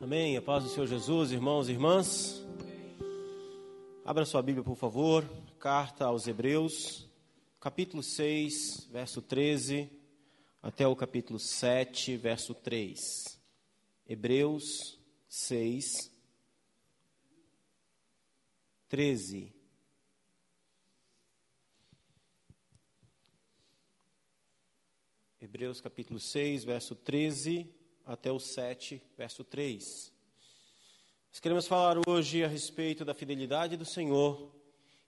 Amém. A paz do Senhor Jesus, irmãos e irmãs. Abra sua Bíblia, por favor. Carta aos Hebreus, capítulo 6, verso 13, até o capítulo 7, verso 3. Hebreus 6, 13. Hebreus capítulo 6, verso 13 até o 7, verso 3. Nós queremos falar hoje a respeito da fidelidade do Senhor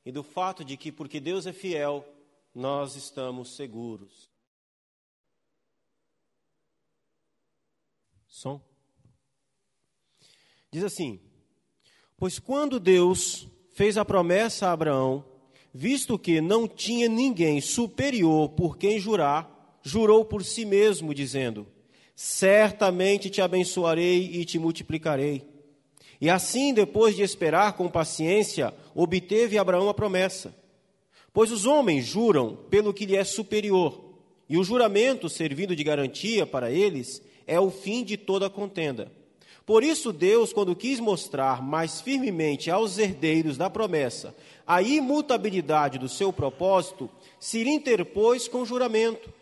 e do fato de que, porque Deus é fiel, nós estamos seguros. Som. Diz assim: Pois quando Deus fez a promessa a Abraão, visto que não tinha ninguém superior por quem jurar, jurou por si mesmo, dizendo: Certamente te abençoarei e te multiplicarei. E assim, depois de esperar com paciência, obteve Abraão a promessa. Pois os homens juram pelo que lhe é superior, e o juramento, servindo de garantia para eles, é o fim de toda contenda. Por isso, Deus, quando quis mostrar mais firmemente aos herdeiros da promessa a imutabilidade do seu propósito, se interpôs com juramento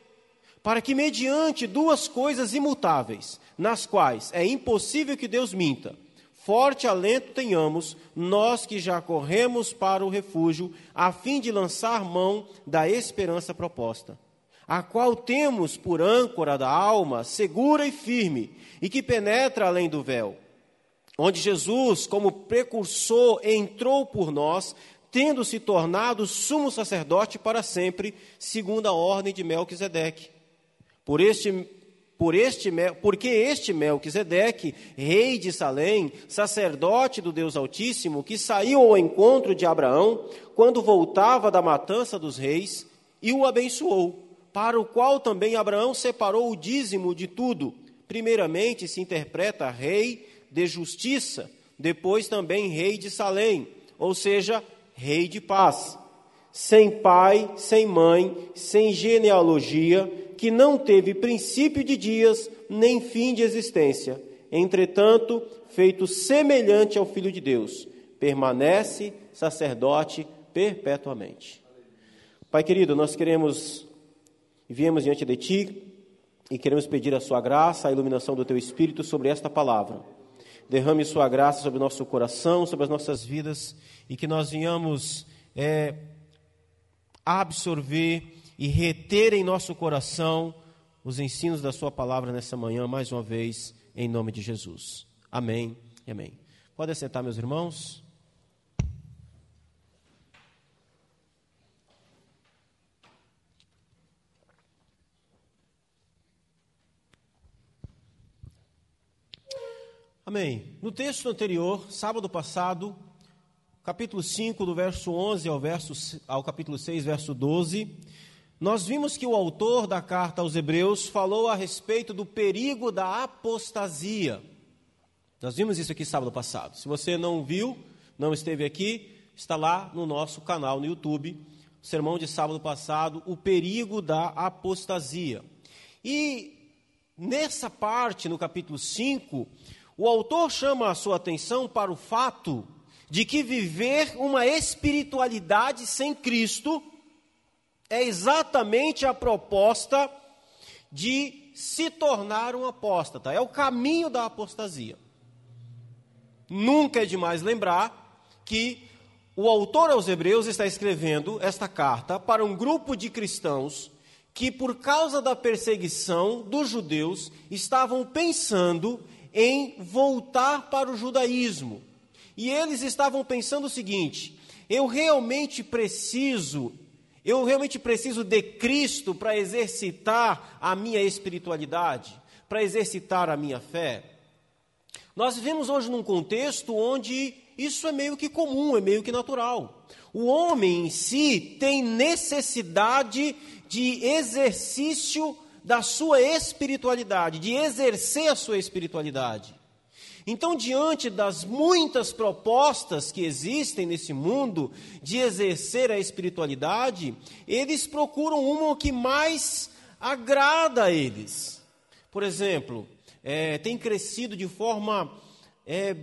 para que, mediante duas coisas imutáveis, nas quais é impossível que Deus minta, forte alento tenhamos, nós que já corremos para o refúgio, a fim de lançar mão da esperança proposta, a qual temos por âncora da alma, segura e firme, e que penetra além do véu, onde Jesus, como precursor, entrou por nós, tendo se tornado sumo sacerdote para sempre, segundo a ordem de Melquisedeque por este, por este, porque este Melquisedeque, rei de Salém, sacerdote do Deus Altíssimo, que saiu ao encontro de Abraão quando voltava da matança dos reis e o abençoou, para o qual também Abraão separou o dízimo de tudo. Primeiramente se interpreta rei de justiça, depois também rei de Salém, ou seja, rei de paz. Sem pai, sem mãe, sem genealogia, que não teve princípio de dias, nem fim de existência. Entretanto, feito semelhante ao Filho de Deus, permanece sacerdote perpetuamente. Pai querido, nós queremos e viemos diante de Ti e queremos pedir a Sua graça, a iluminação do Teu Espírito sobre esta palavra. Derrame Sua graça sobre o nosso coração, sobre as nossas vidas e que nós venhamos é, absorver e reter em nosso coração os ensinos da Sua palavra nessa manhã, mais uma vez, em nome de Jesus. Amém e amém. Podem sentar, meus irmãos. Amém. No texto anterior, sábado passado, capítulo 5, do verso 11 ao, verso, ao capítulo 6, verso 12, nós vimos que o autor da carta aos Hebreus falou a respeito do perigo da apostasia. Nós vimos isso aqui sábado passado. Se você não viu, não esteve aqui, está lá no nosso canal no YouTube, sermão de sábado passado, o perigo da apostasia. E nessa parte, no capítulo 5, o autor chama a sua atenção para o fato de que viver uma espiritualidade sem Cristo é exatamente a proposta de se tornar um apóstata, é o caminho da apostasia. Nunca é demais lembrar que o autor aos Hebreus está escrevendo esta carta para um grupo de cristãos que, por causa da perseguição dos judeus, estavam pensando em voltar para o judaísmo. E eles estavam pensando o seguinte: eu realmente preciso eu realmente preciso de Cristo para exercitar a minha espiritualidade, para exercitar a minha fé. Nós vivemos hoje num contexto onde isso é meio que comum, é meio que natural. O homem em si tem necessidade de exercício da sua espiritualidade, de exercer a sua espiritualidade. Então, diante das muitas propostas que existem nesse mundo de exercer a espiritualidade, eles procuram uma que mais agrada a eles. Por exemplo, é, tem crescido de forma é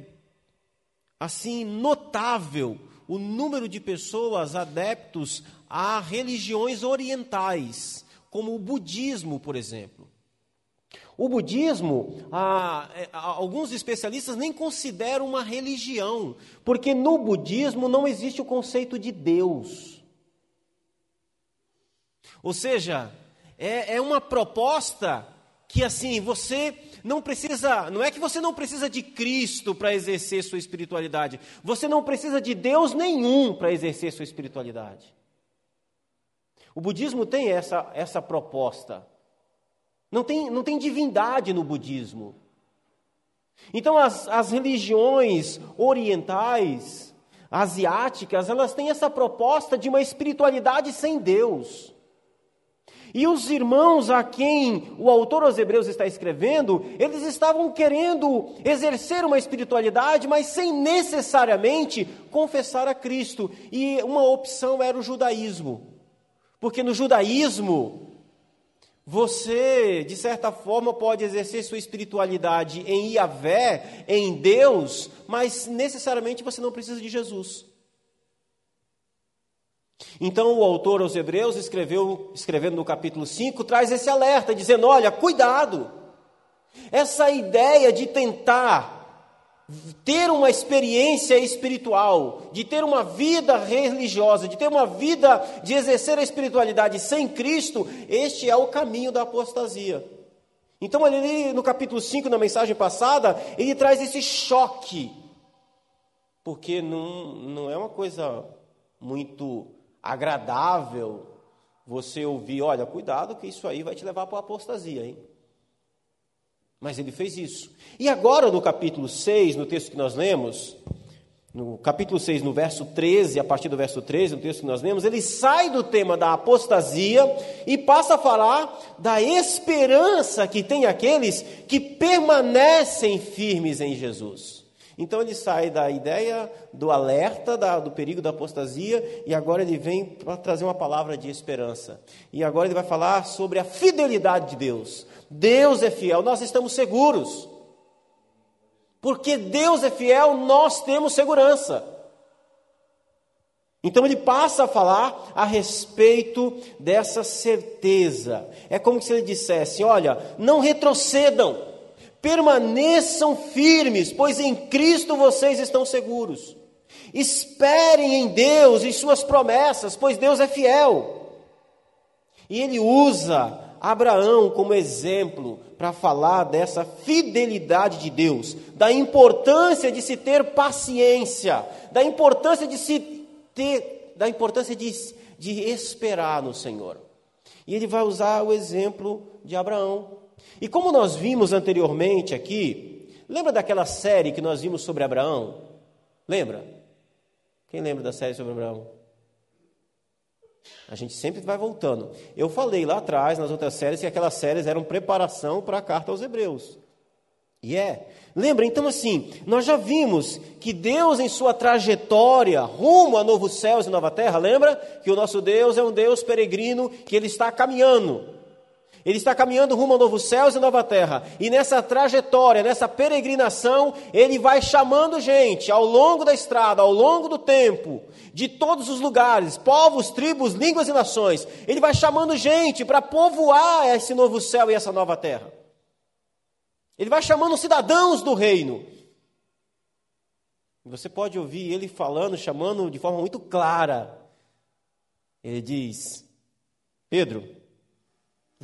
assim notável o número de pessoas adeptos a religiões orientais, como o budismo, por exemplo. O budismo, ah, alguns especialistas nem consideram uma religião, porque no budismo não existe o conceito de Deus. Ou seja, é, é uma proposta que assim, você não precisa, não é que você não precisa de Cristo para exercer sua espiritualidade, você não precisa de Deus nenhum para exercer sua espiritualidade. O budismo tem essa, essa proposta. Não tem, não tem divindade no budismo. Então, as, as religiões orientais, asiáticas, elas têm essa proposta de uma espiritualidade sem Deus. E os irmãos a quem o autor aos Hebreus está escrevendo, eles estavam querendo exercer uma espiritualidade, mas sem necessariamente confessar a Cristo. E uma opção era o judaísmo. Porque no judaísmo, você, de certa forma, pode exercer sua espiritualidade em Iavé, em Deus, mas necessariamente você não precisa de Jesus. Então, o autor aos Hebreus escreveu, escrevendo no capítulo 5, traz esse alerta, dizendo: olha, cuidado, essa ideia de tentar ter uma experiência espiritual, de ter uma vida religiosa, de ter uma vida de exercer a espiritualidade sem Cristo, este é o caminho da apostasia. Então, ali no capítulo 5, na mensagem passada, ele traz esse choque, porque não, não é uma coisa muito agradável você ouvir: olha, cuidado, que isso aí vai te levar para a apostasia, hein? Mas ele fez isso. E agora, no capítulo 6, no texto que nós lemos, no capítulo 6, no verso 13, a partir do verso 13, no texto que nós lemos, ele sai do tema da apostasia e passa a falar da esperança que tem aqueles que permanecem firmes em Jesus. Então ele sai da ideia do alerta, da, do perigo da apostasia, e agora ele vem para trazer uma palavra de esperança. E agora ele vai falar sobre a fidelidade de Deus. Deus é fiel, nós estamos seguros. Porque Deus é fiel, nós temos segurança. Então ele passa a falar a respeito dessa certeza. É como se ele dissesse: olha, não retrocedam, permaneçam firmes, pois em Cristo vocês estão seguros. Esperem em Deus e suas promessas, pois Deus é fiel. E ele usa Abraão como exemplo para falar dessa fidelidade de Deus, da importância de se ter paciência, da importância de se ter, da importância de, de esperar no Senhor. E ele vai usar o exemplo de Abraão. E como nós vimos anteriormente aqui, lembra daquela série que nós vimos sobre Abraão? Lembra? Quem lembra da série sobre Abraão? A gente sempre vai voltando. Eu falei lá atrás, nas outras séries, que aquelas séries eram preparação para a carta aos Hebreus. E é. Lembra? Então, assim, nós já vimos que Deus, em sua trajetória rumo a novos céus e nova terra, lembra? Que o nosso Deus é um Deus peregrino, que ele está caminhando. Ele está caminhando rumo a novos céus e nova terra. E nessa trajetória, nessa peregrinação, ele vai chamando gente ao longo da estrada, ao longo do tempo, de todos os lugares, povos, tribos, línguas e nações. Ele vai chamando gente para povoar esse novo céu e essa nova terra. Ele vai chamando cidadãos do reino. Você pode ouvir ele falando, chamando de forma muito clara. Ele diz: Pedro,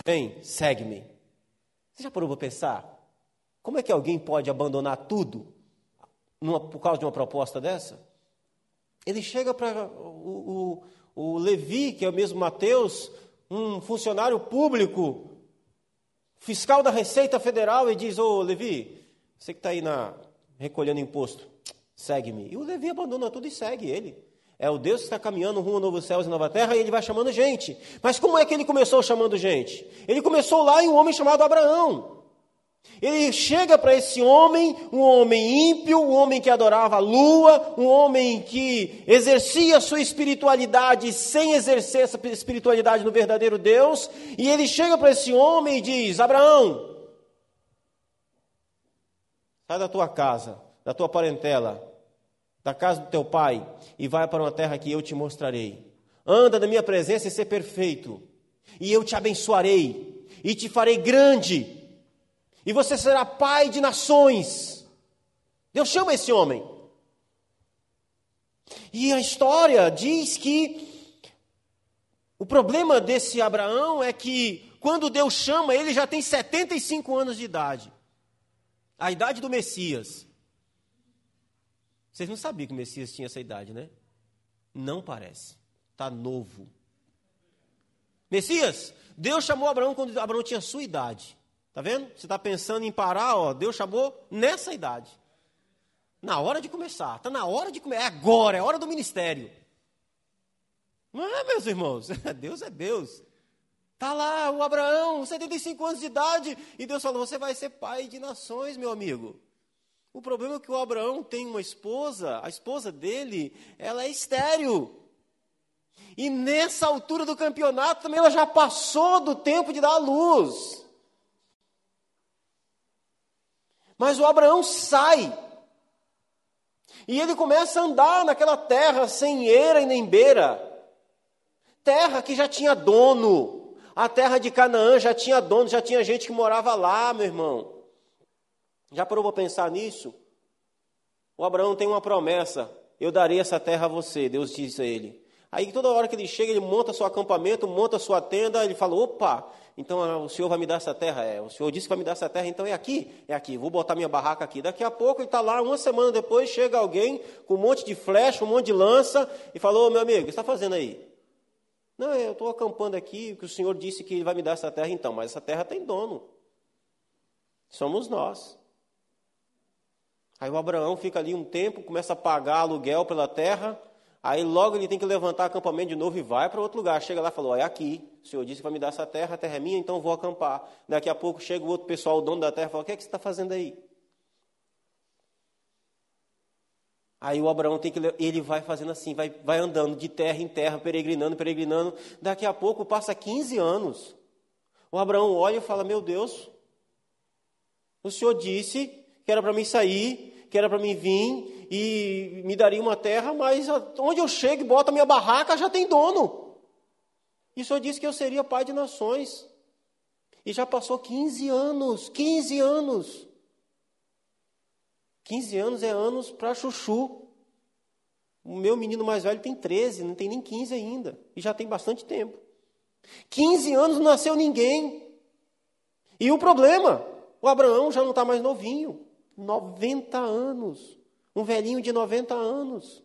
Vem, segue-me. Você já parou para pensar? Como é que alguém pode abandonar tudo numa, por causa de uma proposta dessa? Ele chega para o, o, o Levi, que é o mesmo Mateus, um funcionário público, fiscal da Receita Federal, e diz: Ô Levi, você que está aí na, recolhendo imposto, segue-me. E o Levi abandona tudo e segue ele. É o Deus que está caminhando rumo a novos céus e nova terra e ele vai chamando gente. Mas como é que ele começou chamando gente? Ele começou lá em um homem chamado Abraão. Ele chega para esse homem, um homem ímpio, um homem que adorava a lua, um homem que exercia sua espiritualidade sem exercer essa espiritualidade no verdadeiro Deus, e ele chega para esse homem e diz: Abraão, sai da tua casa, da tua parentela, da casa do teu pai, e vai para uma terra que eu te mostrarei. Anda na minha presença e ser perfeito, e eu te abençoarei, e te farei grande, e você será pai de nações. Deus chama esse homem. E a história diz que o problema desse Abraão é que quando Deus chama, ele já tem 75 anos de idade. A idade do Messias. Vocês não sabiam que o Messias tinha essa idade, né? Não parece. Está novo. Messias, Deus chamou Abraão quando Abraão tinha sua idade. Tá vendo? Você está pensando em parar, ó, Deus chamou nessa idade. Na hora de começar, está na hora de começar, é agora, é hora do ministério. Não é, meus irmãos? Deus é Deus. Está lá o Abraão, 75 anos de idade, e Deus falou: Você vai ser pai de nações, meu amigo. O problema é que o Abraão tem uma esposa, a esposa dele, ela é estéril. E nessa altura do campeonato também ela já passou do tempo de dar a luz. Mas o Abraão sai. E ele começa a andar naquela terra sem eira e nem beira. Terra que já tinha dono. A terra de Canaã já tinha dono, já tinha gente que morava lá, meu irmão. Já parou para pensar nisso? O Abraão tem uma promessa: eu darei essa terra a você, Deus disse a ele. Aí toda hora que ele chega, ele monta seu acampamento, monta sua tenda, ele fala: opa, então ah, o Senhor vai me dar essa terra? É, o Senhor disse que vai me dar essa terra, então é aqui? É aqui, vou botar minha barraca aqui. Daqui a pouco ele está lá, uma semana depois, chega alguém com um monte de flecha, um monte de lança, e falou, meu amigo, o que está fazendo aí? Não, eu estou acampando aqui, que o Senhor disse que vai me dar essa terra, então, mas essa terra tem dono. Somos nós. Aí o Abraão fica ali um tempo, começa a pagar aluguel pela terra, Aí logo ele tem que levantar acampamento de novo e vai para outro lugar. Chega lá e falou: é aqui. O senhor disse que vai me dar essa terra, a terra é minha, então vou acampar. Daqui a pouco chega o outro pessoal, o dono da terra, e fala: o que é que você está fazendo aí? Aí o Abraão tem que ele vai fazendo assim, vai, vai andando de terra em terra, peregrinando, peregrinando. Daqui a pouco passa 15 anos. O Abraão olha e fala: Meu Deus, o senhor disse que era para mim sair, que era para mim vir, e me daria uma terra, mas onde eu chego e boto a minha barraca já tem dono. E o Senhor disse que eu seria pai de nações. E já passou 15 anos, 15 anos. 15 anos é anos para chuchu. O meu menino mais velho tem 13, não tem nem 15 ainda. E já tem bastante tempo. 15 anos não nasceu ninguém. E o problema, o Abraão já não está mais novinho. 90 anos. Um velhinho de 90 anos.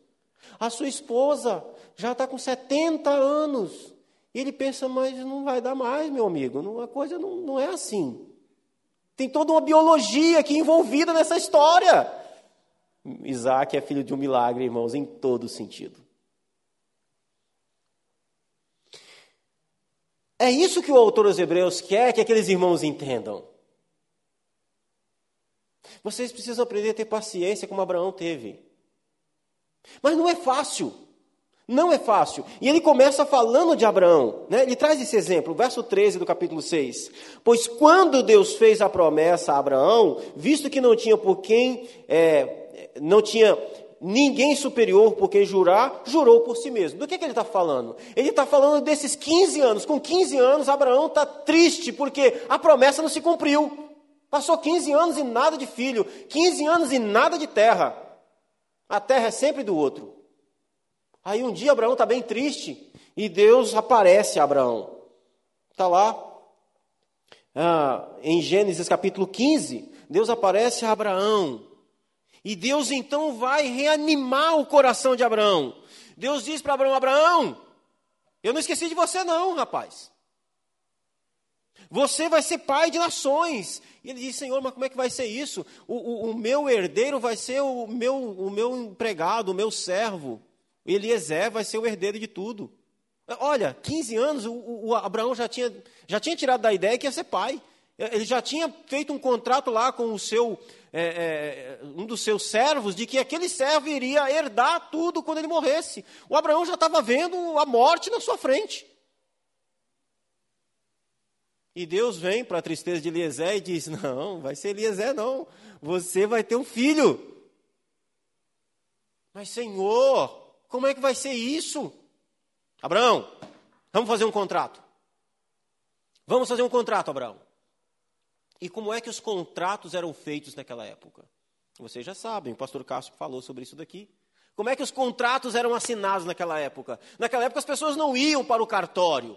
A sua esposa já está com 70 anos. E ele pensa, mas não vai dar mais, meu amigo. Não, a coisa não, não é assim. Tem toda uma biologia aqui envolvida nessa história. Isaac é filho de um milagre, irmãos, em todo sentido. É isso que o autor dos Hebreus quer que aqueles irmãos entendam. Vocês precisam aprender a ter paciência como Abraão teve. Mas não é fácil. Não é fácil. E ele começa falando de Abraão. Né? Ele traz esse exemplo, verso 13 do capítulo 6. Pois quando Deus fez a promessa a Abraão, visto que não tinha por quem, é, não tinha ninguém superior por quem jurar, jurou por si mesmo. Do que, que ele está falando? Ele está falando desses 15 anos. Com 15 anos, Abraão está triste porque a promessa não se cumpriu. Passou 15 anos e nada de filho, 15 anos e nada de terra. A terra é sempre do outro. Aí um dia Abraão está bem triste e Deus aparece a Abraão. Está lá ah, em Gênesis capítulo 15. Deus aparece a Abraão. E Deus então vai reanimar o coração de Abraão. Deus diz para Abraão: Abraão, eu não esqueci de você, não, rapaz. Você vai ser pai de nações. E ele diz, Senhor, mas como é que vai ser isso? O, o, o meu herdeiro vai ser o meu, o meu empregado, o meu servo. Eliezer vai ser o herdeiro de tudo. Olha, 15 anos, o, o, Abraão já tinha, já tinha tirado da ideia que ia ser pai. Ele já tinha feito um contrato lá com o seu, é, é, um dos seus servos, de que aquele servo iria herdar tudo quando ele morresse. O Abraão já estava vendo a morte na sua frente. E Deus vem para a tristeza de Eliezer e diz: Não, vai ser Eliezer, não. Você vai ter um filho. Mas, Senhor, como é que vai ser isso? Abraão, vamos fazer um contrato. Vamos fazer um contrato, Abraão. E como é que os contratos eram feitos naquela época? Vocês já sabem, o pastor Castro falou sobre isso daqui. Como é que os contratos eram assinados naquela época? Naquela época as pessoas não iam para o cartório.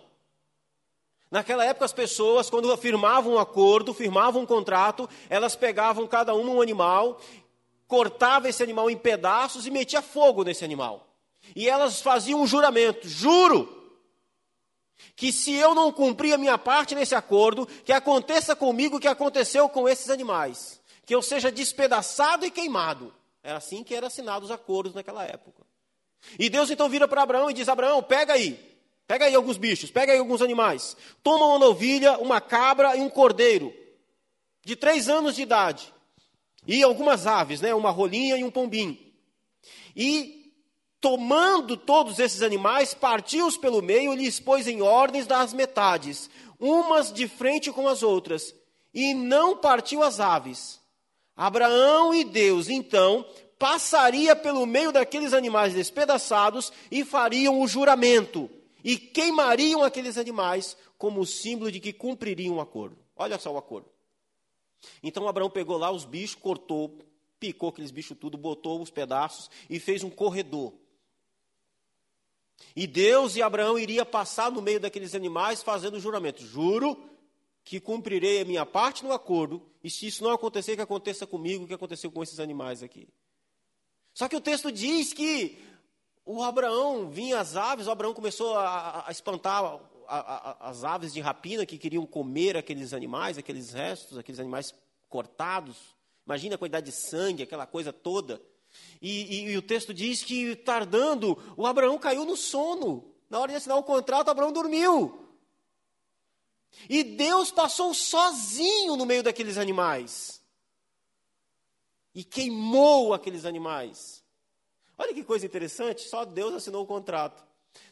Naquela época as pessoas, quando firmavam um acordo, firmavam um contrato, elas pegavam cada uma um animal, cortava esse animal em pedaços e metia fogo nesse animal. E elas faziam um juramento: juro que se eu não cumprir a minha parte nesse acordo, que aconteça comigo o que aconteceu com esses animais, que eu seja despedaçado e queimado. Era assim que eram assinados os acordos naquela época. E Deus então vira para Abraão e diz: Abraão, pega aí, pega aí alguns bichos, pega aí alguns animais. Toma uma novilha, uma cabra e um cordeiro, de três anos de idade. E algumas aves, né, uma rolinha e um pombinho. E tomando todos esses animais, partiu-os pelo meio e lhes pôs em ordens das metades, umas de frente com as outras, e não partiu as aves. Abraão e Deus, então, passaria pelo meio daqueles animais despedaçados e fariam o juramento, e queimariam aqueles animais como símbolo de que cumpririam o acordo. Olha só o acordo. Então Abraão pegou lá os bichos, cortou, picou aqueles bichos tudo, botou os pedaços e fez um corredor. E Deus e Abraão iria passar no meio daqueles animais fazendo o juramento. Juro que cumprirei a minha parte no acordo, e se isso não acontecer, que aconteça comigo o que aconteceu com esses animais aqui. Só que o texto diz que o Abraão vinha as aves, o Abraão começou a, a espantar a, a, as aves de rapina que queriam comer aqueles animais, aqueles restos, aqueles animais cortados. Imagina a quantidade de sangue, aquela coisa toda. E, e, e, o texto diz que, tardando, o Abraão caiu no sono. Na hora de assinar o contrato, Abraão dormiu. E Deus passou sozinho no meio daqueles animais. E queimou aqueles animais. Olha que coisa interessante, só Deus assinou o contrato.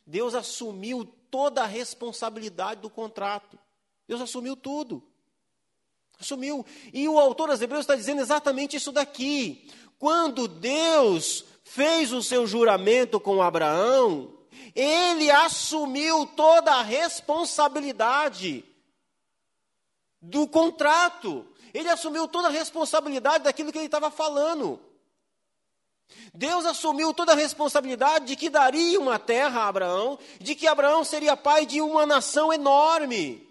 Deus assumiu toda a responsabilidade do contrato. Deus assumiu tudo. Assumiu. E o autor das Hebreus está dizendo exatamente isso daqui. Quando Deus fez o seu juramento com Abraão, ele assumiu toda a responsabilidade do contrato. Ele assumiu toda a responsabilidade daquilo que ele estava falando. Deus assumiu toda a responsabilidade de que daria uma terra a Abraão, de que Abraão seria pai de uma nação enorme.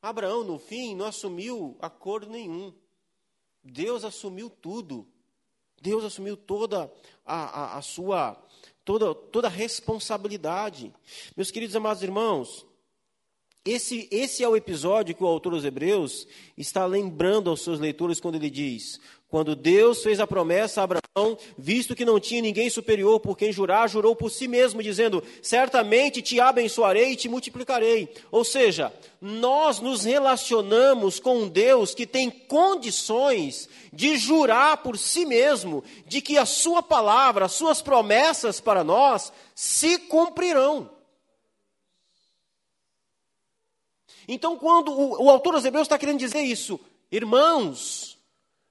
Abraão, no fim, não assumiu acordo nenhum. Deus assumiu tudo. Deus assumiu toda a, a, a sua toda, toda a responsabilidade. Meus queridos amados irmãos, esse, esse é o episódio que o autor dos Hebreus está lembrando aos seus leitores quando ele diz: quando Deus fez a promessa a Abraão, visto que não tinha ninguém superior por quem jurar, jurou por si mesmo, dizendo: Certamente te abençoarei e te multiplicarei. Ou seja, nós nos relacionamos com um Deus que tem condições de jurar por si mesmo, de que a Sua palavra, as Suas promessas para nós se cumprirão. Então, quando o, o autor dos Hebreus está querendo dizer isso, irmãos,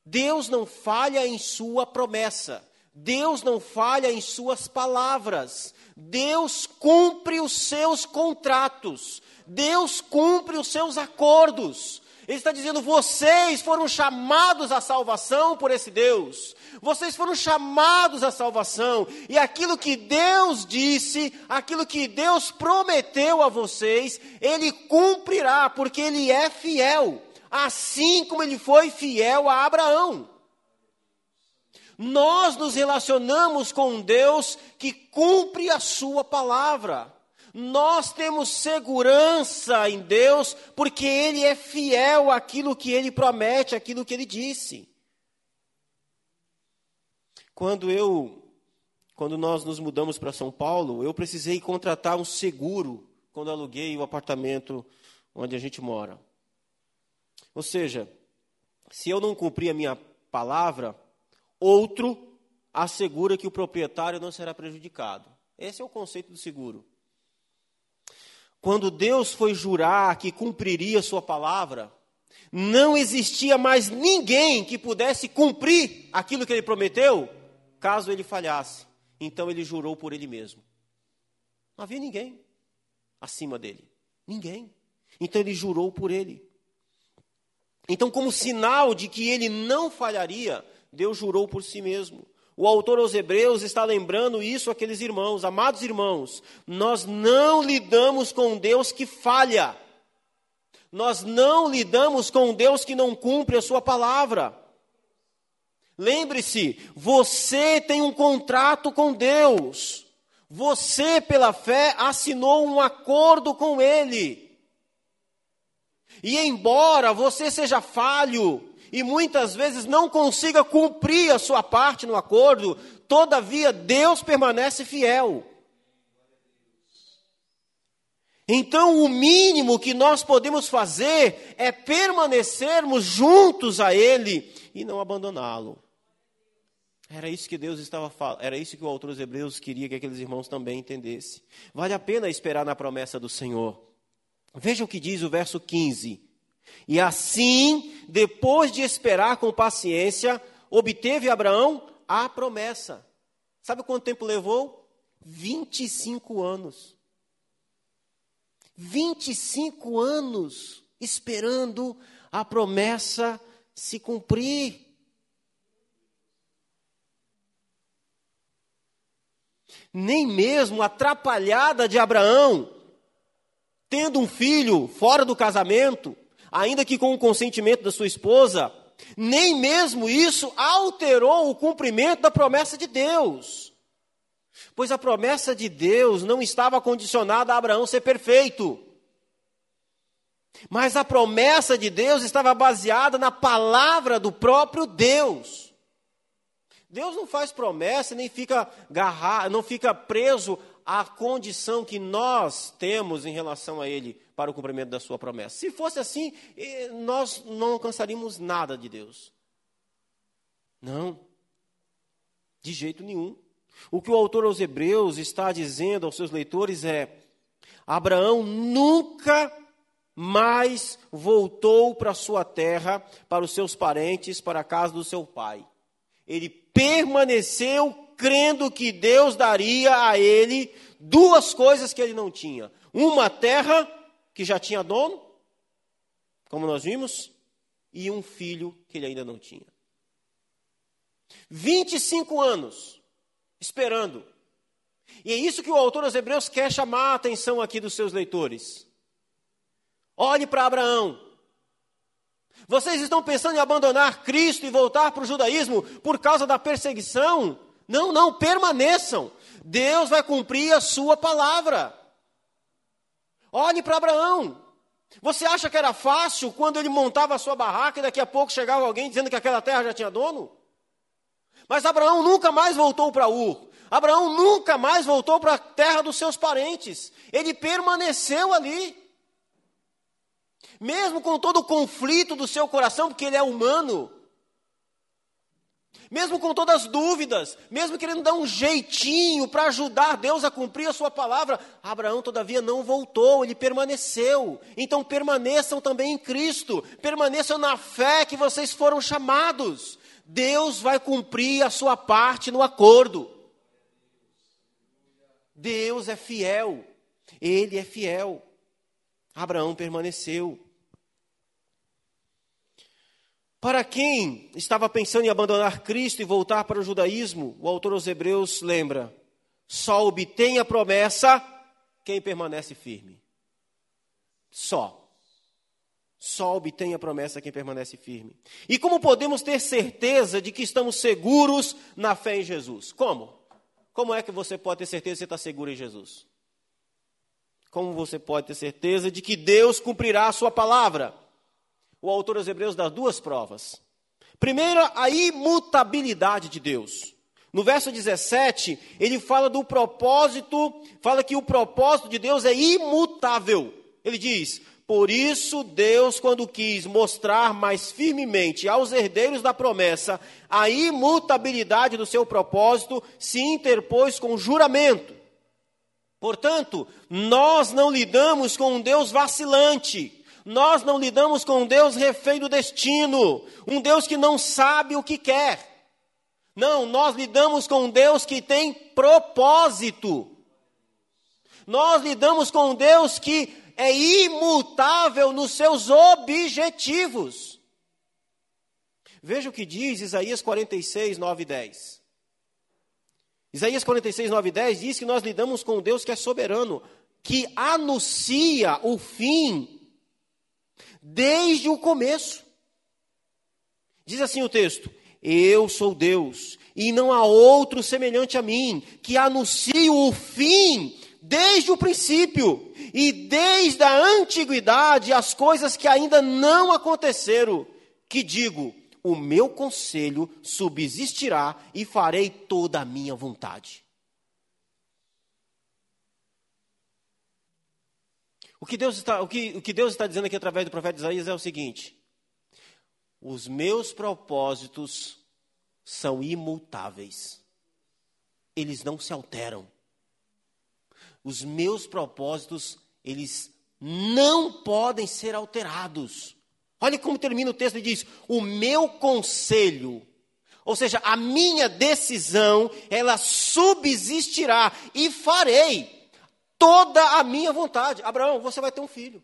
Deus não falha em sua promessa. Deus não falha em suas palavras. Deus cumpre os seus contratos. Deus cumpre os seus acordos. Ele está dizendo: vocês foram chamados à salvação por esse Deus. Vocês foram chamados à salvação. E aquilo que Deus disse, aquilo que Deus prometeu a vocês, Ele cumprirá, porque Ele é fiel assim como ele foi fiel a Abraão. Nós nos relacionamos com um Deus que cumpre a sua palavra. Nós temos segurança em Deus porque Ele é fiel àquilo que Ele promete, àquilo que Ele disse. Quando eu, quando nós nos mudamos para São Paulo, eu precisei contratar um seguro quando aluguei o apartamento onde a gente mora. Ou seja, se eu não cumprir a minha palavra, outro assegura que o proprietário não será prejudicado. Esse é o conceito do seguro. Quando Deus foi jurar que cumpriria sua palavra, não existia mais ninguém que pudesse cumprir aquilo que ele prometeu caso ele falhasse, então ele jurou por ele mesmo. Não havia ninguém acima dele. Ninguém. Então ele jurou por ele. Então, como sinal de que ele não falharia, Deus jurou por si mesmo. O autor aos Hebreus está lembrando isso àqueles irmãos, amados irmãos. Nós não lidamos com Deus que falha. Nós não lidamos com Deus que não cumpre a sua palavra. Lembre-se, você tem um contrato com Deus. Você, pela fé, assinou um acordo com Ele. E embora você seja falho, e muitas vezes não consiga cumprir a sua parte no acordo, todavia Deus permanece fiel. Então, o mínimo que nós podemos fazer é permanecermos juntos a Ele e não abandoná-lo. Era isso que Deus estava falando, era isso que o autor dos Hebreus queria que aqueles irmãos também entendessem. Vale a pena esperar na promessa do Senhor. Veja o que diz o verso 15. E assim, depois de esperar com paciência, obteve Abraão a promessa. Sabe quanto tempo levou? 25 anos. 25 anos esperando a promessa se cumprir. Nem mesmo a atrapalhada de Abraão, tendo um filho fora do casamento, ainda que com o consentimento da sua esposa, nem mesmo isso alterou o cumprimento da promessa de Deus. Pois a promessa de Deus não estava condicionada a Abraão ser perfeito. Mas a promessa de Deus estava baseada na palavra do próprio Deus. Deus não faz promessa nem fica garra, não fica preso à condição que nós temos em relação a Ele para o cumprimento da sua promessa. Se fosse assim, eh, nós não alcançaríamos nada de Deus. Não. De jeito nenhum. O que o autor aos Hebreus está dizendo aos seus leitores é: Abraão nunca mais voltou para sua terra, para os seus parentes, para a casa do seu pai. Ele permaneceu crendo que Deus daria a ele duas coisas que ele não tinha: uma terra que já tinha dono, como nós vimos, e um filho que ele ainda não tinha. 25 anos esperando. E é isso que o autor aos Hebreus quer chamar a atenção aqui dos seus leitores. Olhe para Abraão. Vocês estão pensando em abandonar Cristo e voltar para o judaísmo por causa da perseguição? Não, não, permaneçam. Deus vai cumprir a sua palavra. Olhe para Abraão. Você acha que era fácil quando ele montava a sua barraca e daqui a pouco chegava alguém dizendo que aquela terra já tinha dono? Mas Abraão nunca mais voltou para Ur. Abraão nunca mais voltou para a terra dos seus parentes. Ele permaneceu ali. Mesmo com todo o conflito do seu coração, porque ele é humano, mesmo com todas as dúvidas, mesmo querendo dar um jeitinho para ajudar Deus a cumprir a sua palavra, Abraão, todavia, não voltou, ele permaneceu. Então permaneçam também em Cristo, permaneçam na fé que vocês foram chamados. Deus vai cumprir a sua parte no acordo. Deus é fiel, ele é fiel. Abraão permaneceu. Para quem estava pensando em abandonar Cristo e voltar para o judaísmo, o autor aos Hebreus lembra: só obtém a promessa quem permanece firme. Só. Só obtém a promessa quem permanece firme. E como podemos ter certeza de que estamos seguros na fé em Jesus? Como? Como é que você pode ter certeza que está seguro em Jesus? Como você pode ter certeza de que Deus cumprirá a sua palavra? O autor aos Hebreus dá duas provas. Primeiro, a imutabilidade de Deus. No verso 17, ele fala do propósito, fala que o propósito de Deus é imutável. Ele diz: Por isso, Deus, quando quis mostrar mais firmemente aos herdeiros da promessa a imutabilidade do seu propósito, se interpôs com juramento. Portanto, nós não lidamos com um Deus vacilante, nós não lidamos com um Deus refém do destino, um Deus que não sabe o que quer. Não, nós lidamos com um Deus que tem propósito. Nós lidamos com um Deus que é imutável nos seus objetivos. Veja o que diz Isaías 46, 9 e 10. Isaías 46, 9 e 10 diz que nós lidamos com um Deus que é soberano, que anuncia o fim desde o começo. Diz assim o texto: Eu sou Deus, e não há outro semelhante a mim, que anuncie o fim desde o princípio e desde a antiguidade as coisas que ainda não aconteceram, que digo: o meu conselho subsistirá e farei toda a minha vontade. O que Deus está, o que, o que Deus está dizendo aqui através do profeta Isaías é o seguinte: os meus propósitos são imutáveis, eles não se alteram. Os meus propósitos, eles não podem ser alterados. Olha como termina o texto e diz: "O meu conselho, ou seja, a minha decisão, ela subsistirá e farei toda a minha vontade. Abraão, você vai ter um filho.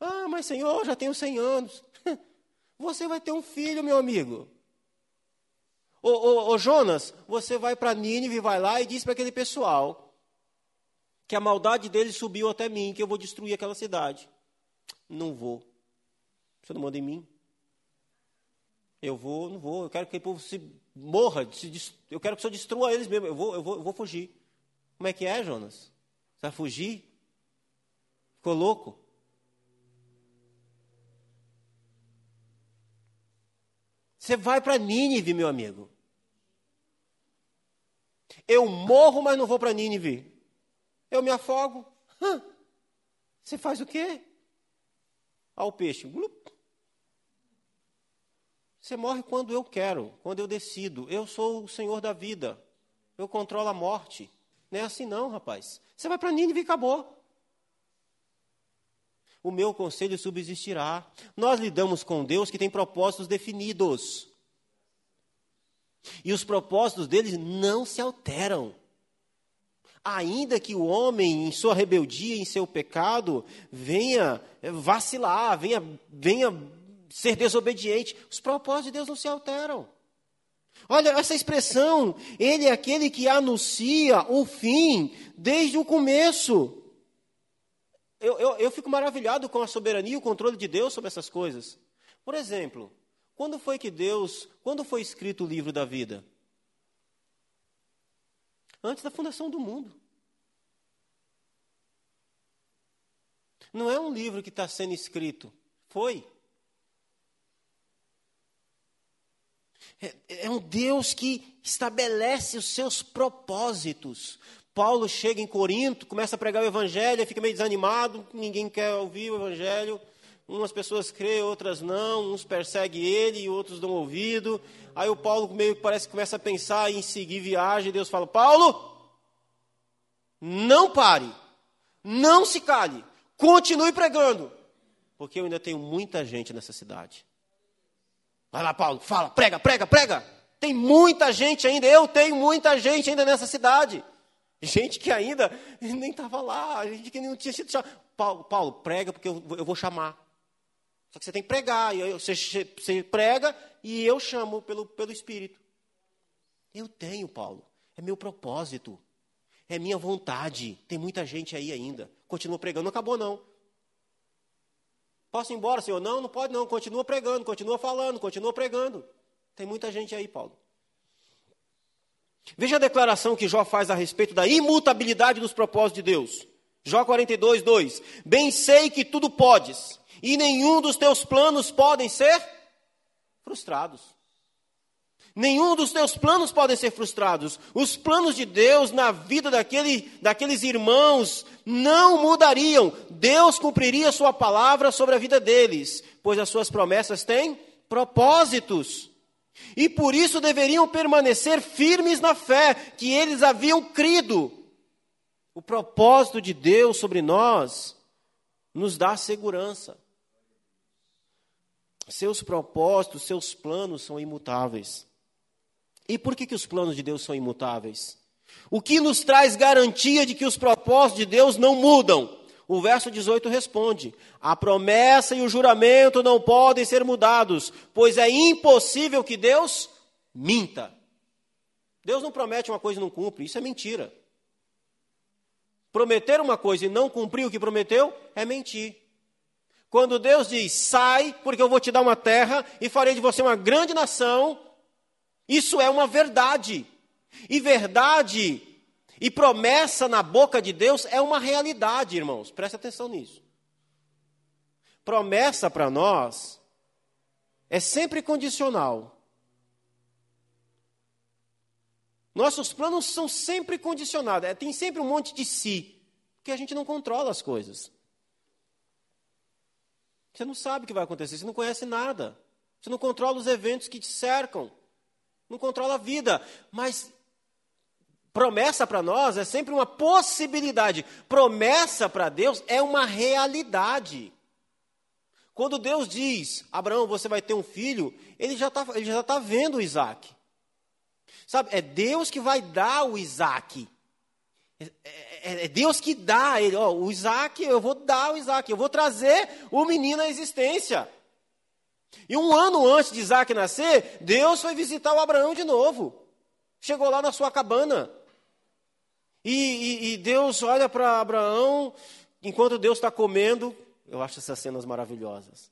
Ah, mas Senhor, já tenho 100 anos. Você vai ter um filho, meu amigo. Ô, ô, ô Jonas, você vai para Nínive, vai lá e diz para aquele pessoal que a maldade deles subiu até mim, que eu vou destruir aquela cidade. Não vou. Você não manda em mim? Eu vou, não vou. Eu quero que o povo se morra. Se, eu quero que o Senhor destrua eles mesmo. Eu vou, eu, vou, eu vou fugir. Como é que é, Jonas? Você vai fugir? Ficou louco? Você vai para Nínive, meu amigo. Eu morro, mas não vou para Nínive. Eu me afogo. Hã? Você faz o quê? Ao peixe. Você morre quando eu quero, quando eu decido. Eu sou o Senhor da vida. Eu controlo a morte. Não é assim não, rapaz. Você vai para Nínive e acabou. O meu conselho subsistirá. Nós lidamos com Deus que tem propósitos definidos. E os propósitos deles não se alteram ainda que o homem, em sua rebeldia, em seu pecado, venha vacilar, venha, venha ser desobediente, os propósitos de Deus não se alteram. Olha essa expressão, ele é aquele que anuncia o fim desde o começo. Eu, eu, eu fico maravilhado com a soberania e o controle de Deus sobre essas coisas. Por exemplo, quando foi que Deus, quando foi escrito o livro da vida? antes da fundação do mundo. Não é um livro que está sendo escrito. Foi. É, é, um Deus que estabelece os seus propósitos. Paulo chega em Corinto, começa a pregar o evangelho, fica meio desanimado, ninguém quer ouvir o evangelho. Umas pessoas creem, outras não, uns perseguem ele e outros dão ouvido. Aí o Paulo meio que parece que começa a pensar em seguir viagem. Deus fala: Paulo, não pare, não se cale, continue pregando, porque eu ainda tenho muita gente nessa cidade. Vai lá, Paulo, fala, prega, prega, prega. Tem muita gente ainda, eu tenho muita gente ainda nessa cidade. Gente que ainda nem estava lá, gente que não tinha sido chamada. Paulo, Paulo, prega porque eu, eu vou chamar. Só que você tem que pregar. E você, você prega e eu chamo pelo, pelo Espírito. Eu tenho, Paulo. É meu propósito. É minha vontade. Tem muita gente aí ainda. Continua pregando. Não acabou, não. Posso ir embora, Senhor? Não, não pode não. Continua pregando, continua falando, continua pregando. Tem muita gente aí, Paulo. Veja a declaração que Jó faz a respeito da imutabilidade dos propósitos de Deus. Jó 42, 2. Bem sei que tudo podes, e nenhum dos teus planos podem ser frustrados. Nenhum dos teus planos podem ser frustrados. Os planos de Deus na vida daquele, daqueles irmãos não mudariam. Deus cumpriria sua palavra sobre a vida deles, pois as suas promessas têm propósitos. E por isso deveriam permanecer firmes na fé que eles haviam crido. O propósito de Deus sobre nós nos dá segurança. Seus propósitos, seus planos são imutáveis. E por que, que os planos de Deus são imutáveis? O que nos traz garantia de que os propósitos de Deus não mudam? O verso 18 responde: A promessa e o juramento não podem ser mudados, pois é impossível que Deus minta. Deus não promete uma coisa e não cumpre, isso é mentira. Prometer uma coisa e não cumprir o que prometeu é mentir. Quando Deus diz, sai, porque eu vou te dar uma terra e farei de você uma grande nação, isso é uma verdade. E verdade e promessa na boca de Deus é uma realidade, irmãos. Preste atenção nisso. Promessa para nós é sempre condicional. Nossos planos são sempre condicionados. É, tem sempre um monte de si, porque a gente não controla as coisas. Você não sabe o que vai acontecer, você não conhece nada. Você não controla os eventos que te cercam. Não controla a vida. Mas promessa para nós é sempre uma possibilidade. Promessa para Deus é uma realidade. Quando Deus diz, Abraão, você vai ter um filho, ele já está tá vendo o Isaac. Sabe, é Deus que vai dar o Isaac. É, é, é Deus que dá ele. Ó, o Isaac, eu vou dar o Isaac, eu vou trazer o menino à existência. E um ano antes de Isaac nascer, Deus foi visitar o Abraão de novo. Chegou lá na sua cabana. E, e, e Deus olha para Abraão, enquanto Deus está comendo. Eu acho essas cenas maravilhosas.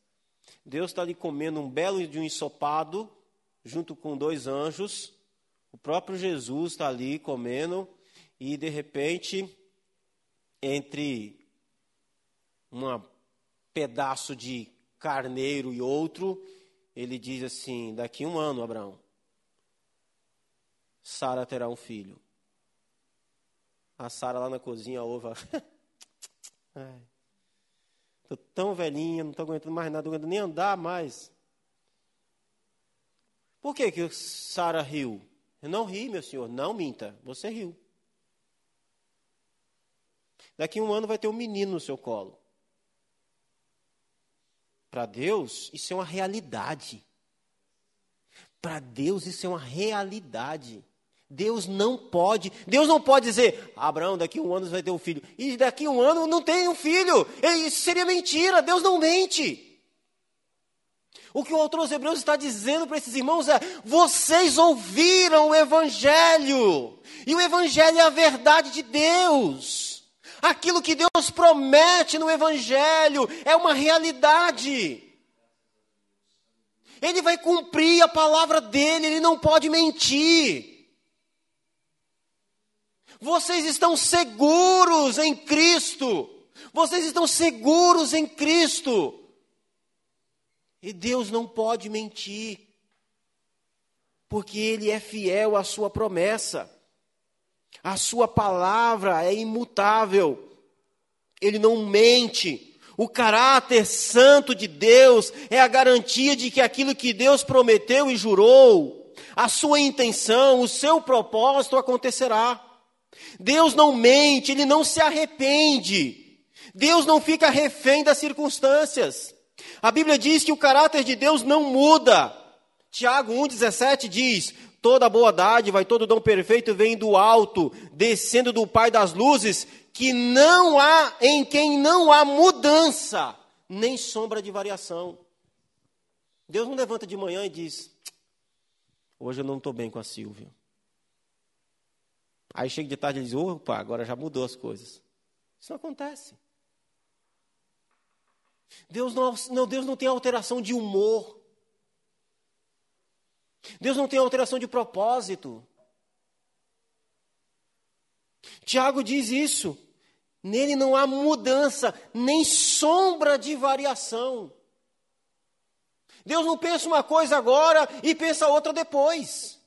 Deus está ali comendo um belo de um ensopado, junto com dois anjos. O próprio Jesus está ali comendo e de repente, entre um pedaço de carneiro e outro, ele diz assim: daqui um ano, Abraão, Sara terá um filho. A Sara lá na cozinha ouve. Estou tão velhinha, não estou aguentando mais nada, não aguentando nem andar mais. Por que, que Sara riu? Eu não ri, meu senhor. Não minta. Você riu. Daqui um ano vai ter um menino no seu colo. Para Deus, isso é uma realidade. Para Deus, isso é uma realidade. Deus não pode, Deus não pode dizer, Abraão, daqui a um ano você vai ter um filho. E daqui a um ano não tem um filho. Isso seria mentira. Deus não mente. O que o autor dos Hebreus está dizendo para esses irmãos é: vocês ouviram o Evangelho, e o Evangelho é a verdade de Deus. Aquilo que Deus promete no Evangelho é uma realidade. Ele vai cumprir a palavra dele, ele não pode mentir. Vocês estão seguros em Cristo. Vocês estão seguros em Cristo. E Deus não pode mentir, porque Ele é fiel à Sua promessa. A Sua palavra é imutável, Ele não mente. O caráter santo de Deus é a garantia de que aquilo que Deus prometeu e jurou, a sua intenção, o seu propósito acontecerá. Deus não mente, ele não se arrepende. Deus não fica refém das circunstâncias. A Bíblia diz que o caráter de Deus não muda. Tiago 1,17 diz: Toda boa dádiva e todo dom perfeito vem do alto, descendo do Pai das luzes, que não há, em quem não há mudança, nem sombra de variação. Deus não levanta de manhã e diz: Hoje eu não estou bem com a Silvia. Aí chega de tarde e diz: Opa, agora já mudou as coisas. Isso não acontece. Deus não, não, Deus não tem alteração de humor. Deus não tem alteração de propósito. Tiago diz isso. Nele não há mudança, nem sombra de variação. Deus não pensa uma coisa agora e pensa outra depois.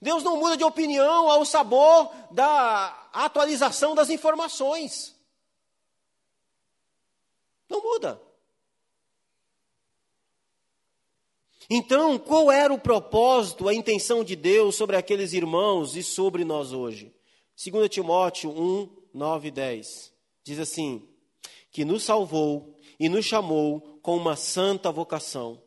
Deus não muda de opinião ao sabor da atualização das informações. Não muda. Então, qual era o propósito, a intenção de Deus sobre aqueles irmãos e sobre nós hoje? 2 Timóteo 1, 9 e 10. Diz assim: Que nos salvou e nos chamou com uma santa vocação,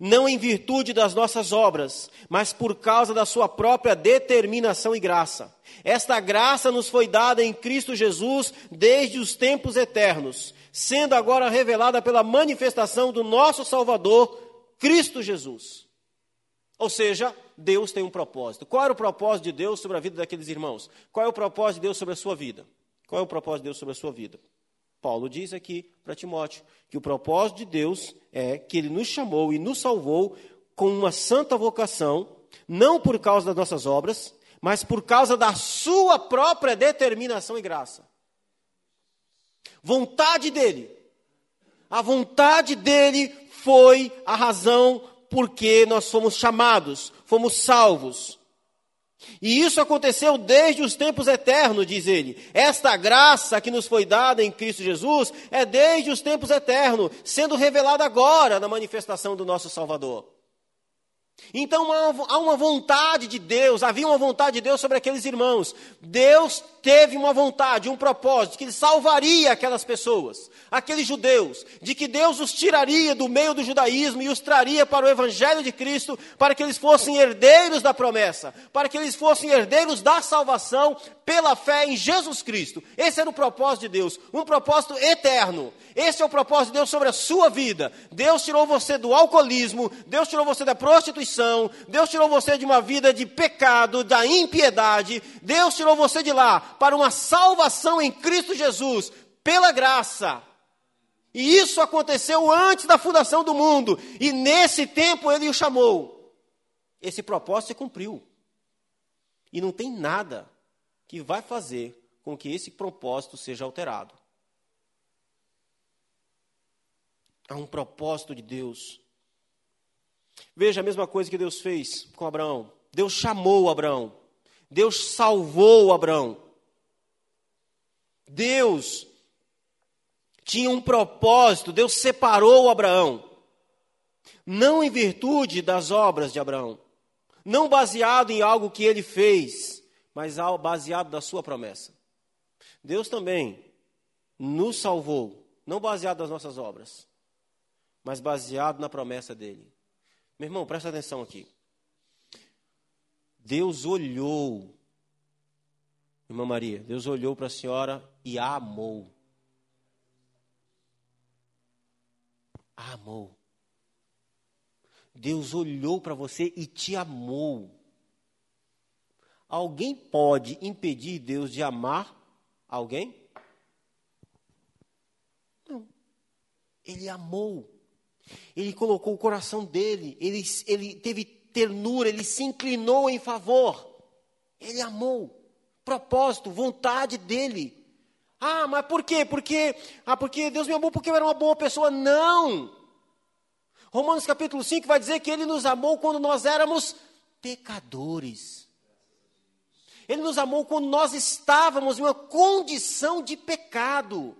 não em virtude das nossas obras, mas por causa da sua própria determinação e graça. Esta graça nos foi dada em Cristo Jesus desde os tempos eternos, sendo agora revelada pela manifestação do nosso Salvador, Cristo Jesus. Ou seja, Deus tem um propósito. Qual era o propósito de Deus sobre a vida daqueles irmãos? Qual é o propósito de Deus sobre a sua vida? Qual é o propósito de Deus sobre a sua vida? Paulo diz aqui para Timóteo que o propósito de Deus é que ele nos chamou e nos salvou com uma santa vocação, não por causa das nossas obras, mas por causa da sua própria determinação e graça. Vontade dele. A vontade dele foi a razão porque nós fomos chamados, fomos salvos. E isso aconteceu desde os tempos eternos, diz ele. Esta graça que nos foi dada em Cristo Jesus é desde os tempos eternos, sendo revelada agora na manifestação do nosso Salvador. Então há uma vontade de Deus, havia uma vontade de Deus sobre aqueles irmãos. Deus teve uma vontade, um propósito, que Ele salvaria aquelas pessoas, aqueles judeus, de que Deus os tiraria do meio do judaísmo e os traria para o Evangelho de Cristo, para que eles fossem herdeiros da promessa, para que eles fossem herdeiros da salvação pela fé em Jesus Cristo. Esse era o propósito de Deus, um propósito eterno. Esse é o propósito de Deus sobre a sua vida. Deus tirou você do alcoolismo, Deus tirou você da prostituição, Deus tirou você de uma vida de pecado, da impiedade, Deus tirou você de lá para uma salvação em Cristo Jesus, pela graça. E isso aconteceu antes da fundação do mundo, e nesse tempo ele o chamou. Esse propósito se cumpriu. E não tem nada que vai fazer com que esse propósito seja alterado. Há um propósito de Deus. Veja a mesma coisa que Deus fez com Abraão. Deus chamou Abraão. Deus salvou Abraão. Deus tinha um propósito, Deus separou Abraão. Não em virtude das obras de Abraão, não baseado em algo que ele fez, mas baseado da sua promessa. Deus também nos salvou, não baseado nas nossas obras, mas baseado na promessa dele. Meu irmão, presta atenção aqui. Deus olhou, irmã Maria, Deus olhou para a senhora e a amou. A amou. Deus olhou para você e te amou. Alguém pode impedir Deus de amar alguém? Não. Ele amou. Ele colocou o coração dele, ele, ele teve ternura, ele se inclinou em favor. Ele amou. Propósito, vontade dele. Ah, mas por quê? Porque, ah, porque Deus me amou porque eu era uma boa pessoa. Não! Romanos capítulo 5 vai dizer que ele nos amou quando nós éramos pecadores. Ele nos amou quando nós estávamos em uma condição de pecado,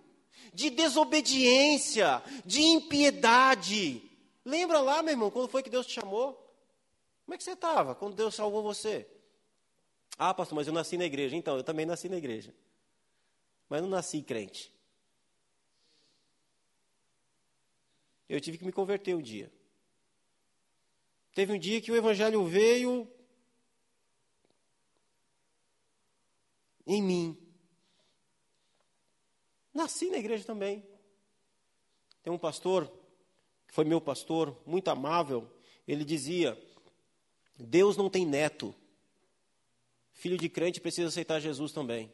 de desobediência, de impiedade. Lembra lá, meu irmão, quando foi que Deus te chamou? Como é que você estava quando Deus salvou você? Ah, pastor, mas eu nasci na igreja. Então, eu também nasci na igreja. Mas não nasci crente. Eu tive que me converter um dia. Teve um dia que o evangelho veio em mim. Nasci na igreja também. Tem um pastor, que foi meu pastor, muito amável, ele dizia: Deus não tem neto. Filho de crente precisa aceitar Jesus também.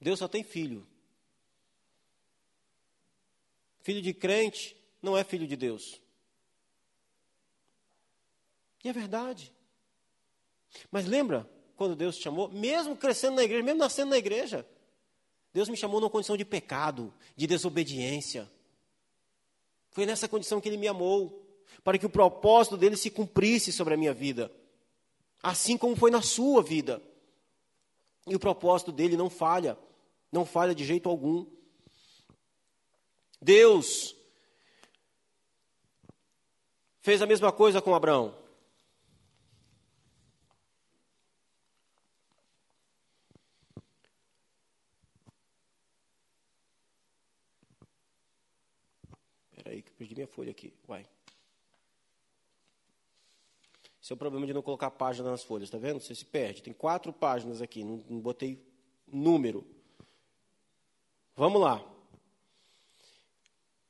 Deus só tem filho. Filho de crente não é filho de Deus. E é verdade. Mas lembra, quando Deus te chamou, mesmo crescendo na igreja, mesmo nascendo na igreja, Deus me chamou numa condição de pecado, de desobediência. Foi nessa condição que Ele me amou, para que o propósito dele se cumprisse sobre a minha vida, assim como foi na sua vida. E o propósito dele não falha, não falha de jeito algum. Deus fez a mesma coisa com Abraão. Perdi minha folha aqui. Uai. Esse é o problema de não colocar página nas folhas, tá vendo? Você se perde. Tem quatro páginas aqui, não, não botei número. Vamos lá.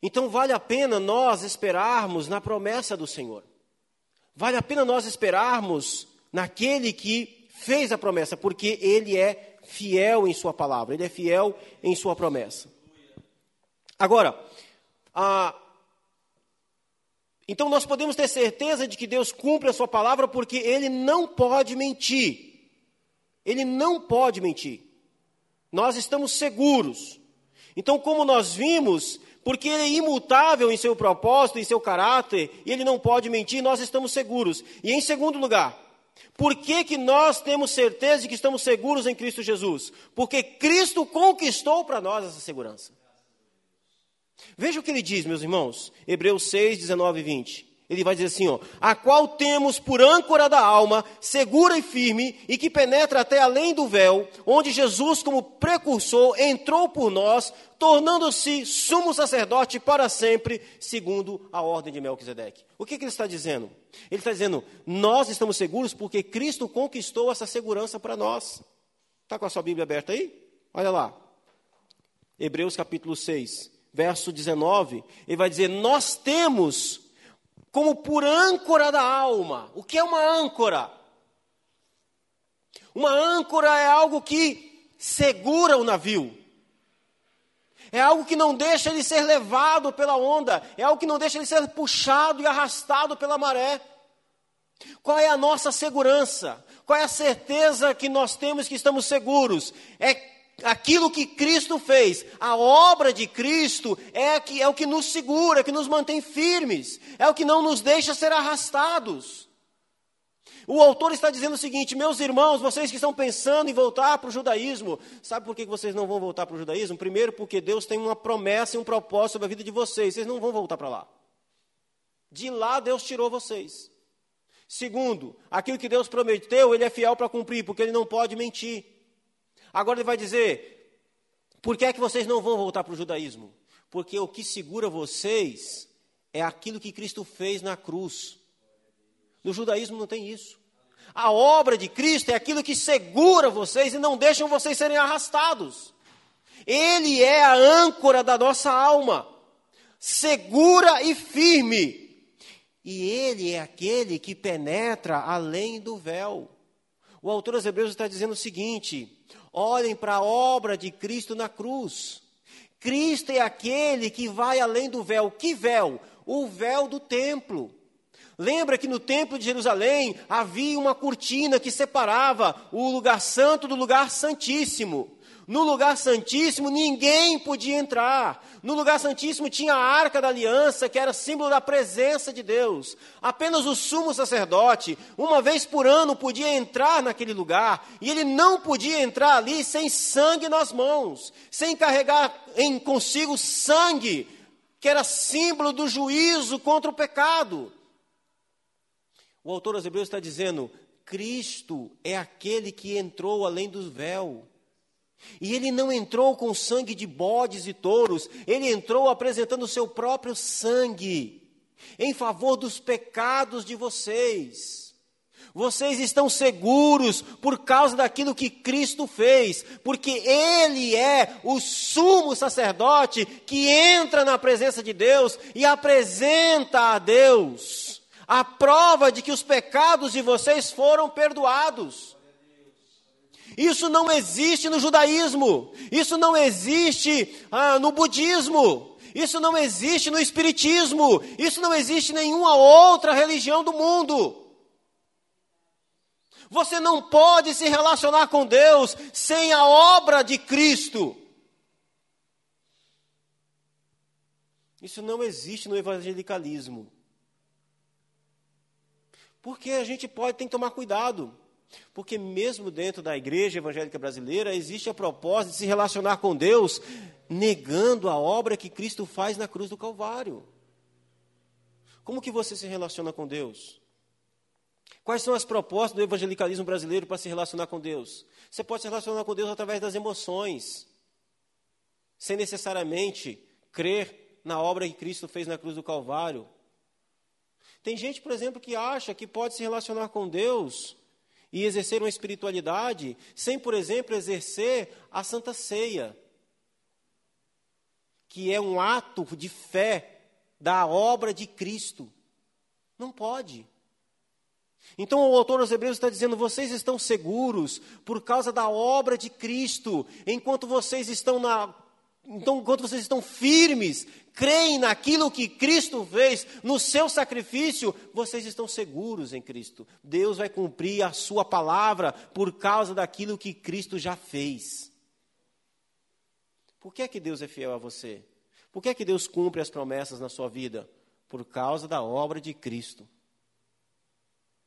Então vale a pena nós esperarmos na promessa do Senhor. Vale a pena nós esperarmos naquele que fez a promessa, porque ele é fiel em sua palavra, ele é fiel em sua promessa. Agora, a, então nós podemos ter certeza de que Deus cumpre a sua palavra porque ele não pode mentir. Ele não pode mentir. Nós estamos seguros. Então, como nós vimos, porque ele é imutável em seu propósito, em seu caráter, e ele não pode mentir, nós estamos seguros. E em segundo lugar, por que, que nós temos certeza de que estamos seguros em Cristo Jesus? Porque Cristo conquistou para nós essa segurança. Veja o que ele diz, meus irmãos, Hebreus 6, 19 e 20. Ele vai dizer assim, ó, a qual temos por âncora da alma, segura e firme, e que penetra até além do véu, onde Jesus, como precursor, entrou por nós, tornando-se sumo sacerdote para sempre, segundo a ordem de Melquisedeque. O que, que ele está dizendo? Ele está dizendo, nós estamos seguros porque Cristo conquistou essa segurança para nós. Está com a sua Bíblia aberta aí? Olha lá. Hebreus capítulo 6, verso 19, ele vai dizer: Nós temos como por âncora da alma. O que é uma âncora? Uma âncora é algo que segura o navio. É algo que não deixa ele ser levado pela onda, é algo que não deixa ele ser puxado e arrastado pela maré. Qual é a nossa segurança? Qual é a certeza que nós temos que estamos seguros? É aquilo que Cristo fez, a obra de Cristo é, que, é o que nos segura, que nos mantém firmes, é o que não nos deixa ser arrastados. O autor está dizendo o seguinte: meus irmãos, vocês que estão pensando em voltar para o judaísmo, sabe por que vocês não vão voltar para o judaísmo? Primeiro, porque Deus tem uma promessa e um propósito sobre a vida de vocês, vocês não vão voltar para lá. De lá Deus tirou vocês. Segundo, aquilo que Deus prometeu, Ele é fiel para cumprir, porque Ele não pode mentir. Agora ele vai dizer: por que é que vocês não vão voltar para o judaísmo? Porque o que segura vocês é aquilo que Cristo fez na cruz. No judaísmo não tem isso. A obra de Cristo é aquilo que segura vocês e não deixam vocês serem arrastados. Ele é a âncora da nossa alma, segura e firme. E ele é aquele que penetra além do véu. O autor dos Hebreus está dizendo o seguinte: Olhem para a obra de Cristo na cruz. Cristo é aquele que vai além do véu. Que véu? O véu do templo. Lembra que no templo de Jerusalém havia uma cortina que separava o lugar santo do lugar santíssimo. No lugar santíssimo ninguém podia entrar. No lugar santíssimo tinha a arca da aliança, que era símbolo da presença de Deus. Apenas o sumo sacerdote, uma vez por ano, podia entrar naquele lugar. E ele não podia entrar ali sem sangue nas mãos, sem carregar em consigo sangue, que era símbolo do juízo contra o pecado. O autor aos Hebreus está dizendo: Cristo é aquele que entrou além do véu. E ele não entrou com sangue de bodes e touros, ele entrou apresentando o seu próprio sangue em favor dos pecados de vocês. Vocês estão seguros por causa daquilo que Cristo fez, porque Ele é o sumo sacerdote que entra na presença de Deus e apresenta a Deus a prova de que os pecados de vocês foram perdoados. Isso não existe no judaísmo, isso não existe ah, no budismo, isso não existe no espiritismo, isso não existe em nenhuma outra religião do mundo. Você não pode se relacionar com Deus sem a obra de Cristo. Isso não existe no evangelicalismo. Porque a gente pode, tem que tomar cuidado. Porque mesmo dentro da igreja evangélica brasileira existe a proposta de se relacionar com Deus negando a obra que Cristo faz na cruz do Calvário. Como que você se relaciona com Deus? Quais são as propostas do evangelicalismo brasileiro para se relacionar com Deus? Você pode se relacionar com Deus através das emoções, sem necessariamente crer na obra que Cristo fez na cruz do Calvário. Tem gente, por exemplo, que acha que pode se relacionar com Deus e exercer uma espiritualidade sem, por exemplo, exercer a Santa Ceia, que é um ato de fé da obra de Cristo. Não pode. Então o autor aos Hebreus está dizendo: vocês estão seguros por causa da obra de Cristo, enquanto vocês estão na. Então, enquanto vocês estão firmes, creem naquilo que Cristo fez, no seu sacrifício, vocês estão seguros em Cristo. Deus vai cumprir a sua palavra por causa daquilo que Cristo já fez. Por que é que Deus é fiel a você? Por que é que Deus cumpre as promessas na sua vida? Por causa da obra de Cristo.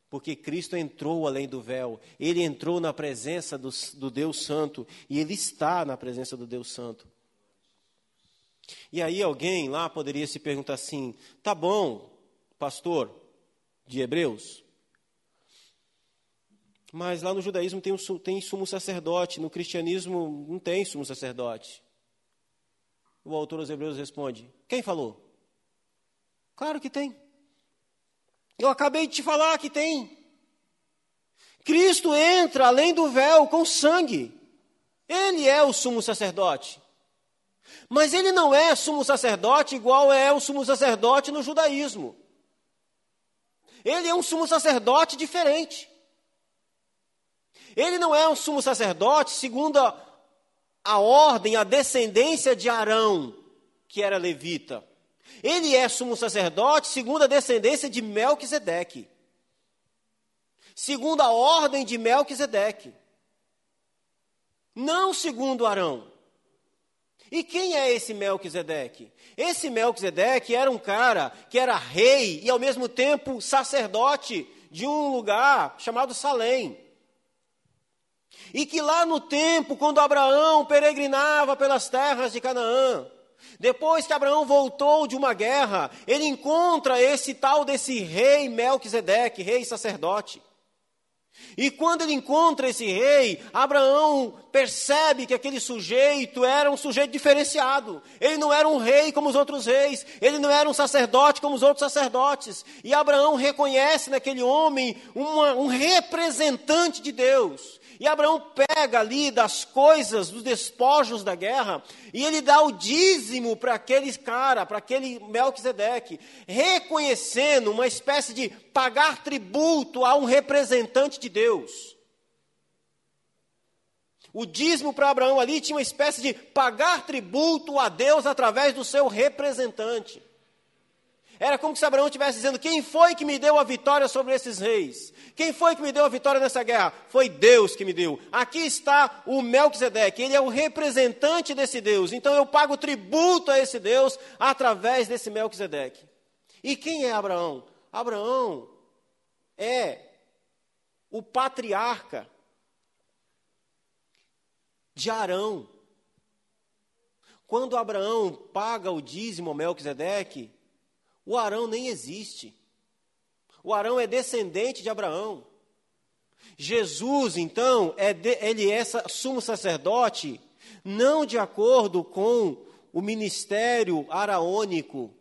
Porque Cristo entrou além do véu, ele entrou na presença do, do Deus Santo e ele está na presença do Deus Santo. E aí alguém lá poderia se perguntar assim: tá bom, pastor de Hebreus, mas lá no judaísmo tem, tem sumo sacerdote, no cristianismo não tem sumo sacerdote. O autor dos Hebreus responde: Quem falou? Claro que tem. Eu acabei de te falar que tem. Cristo entra além do véu com sangue. Ele é o sumo sacerdote. Mas ele não é sumo sacerdote igual é o sumo sacerdote no judaísmo. Ele é um sumo sacerdote diferente. Ele não é um sumo sacerdote segundo a, a ordem, a descendência de Arão, que era levita. Ele é sumo sacerdote segundo a descendência de Melquisedeque. Segundo a ordem de Melquisedeque. Não segundo Arão. E quem é esse Melquisedeque? Esse Melquisedeque era um cara que era rei e ao mesmo tempo sacerdote de um lugar chamado Salém. E que lá no tempo, quando Abraão peregrinava pelas terras de Canaã, depois que Abraão voltou de uma guerra, ele encontra esse tal desse rei Melquisedeque, rei sacerdote. E quando ele encontra esse rei, Abraão percebe que aquele sujeito era um sujeito diferenciado. Ele não era um rei como os outros reis, ele não era um sacerdote como os outros sacerdotes. E Abraão reconhece naquele homem uma, um representante de Deus. E Abraão pega ali das coisas, dos despojos da guerra, e ele dá o dízimo para aquele cara, para aquele Melquisedeque, reconhecendo uma espécie de pagar tributo a um representante de Deus. O dízimo para Abraão ali tinha uma espécie de pagar tributo a Deus através do seu representante. Era como se Abraão estivesse dizendo: Quem foi que me deu a vitória sobre esses reis? Quem foi que me deu a vitória nessa guerra? Foi Deus que me deu. Aqui está o Melquisedeque, ele é o representante desse Deus. Então eu pago tributo a esse Deus através desse Melquisedeque. E quem é Abraão? Abraão é o patriarca de Arão. Quando Abraão paga o dízimo ao Melquisedeque, o Arão nem existe. O Arão é descendente de Abraão. Jesus, então, é de, ele é sumo sacerdote, não de acordo com o ministério araônico,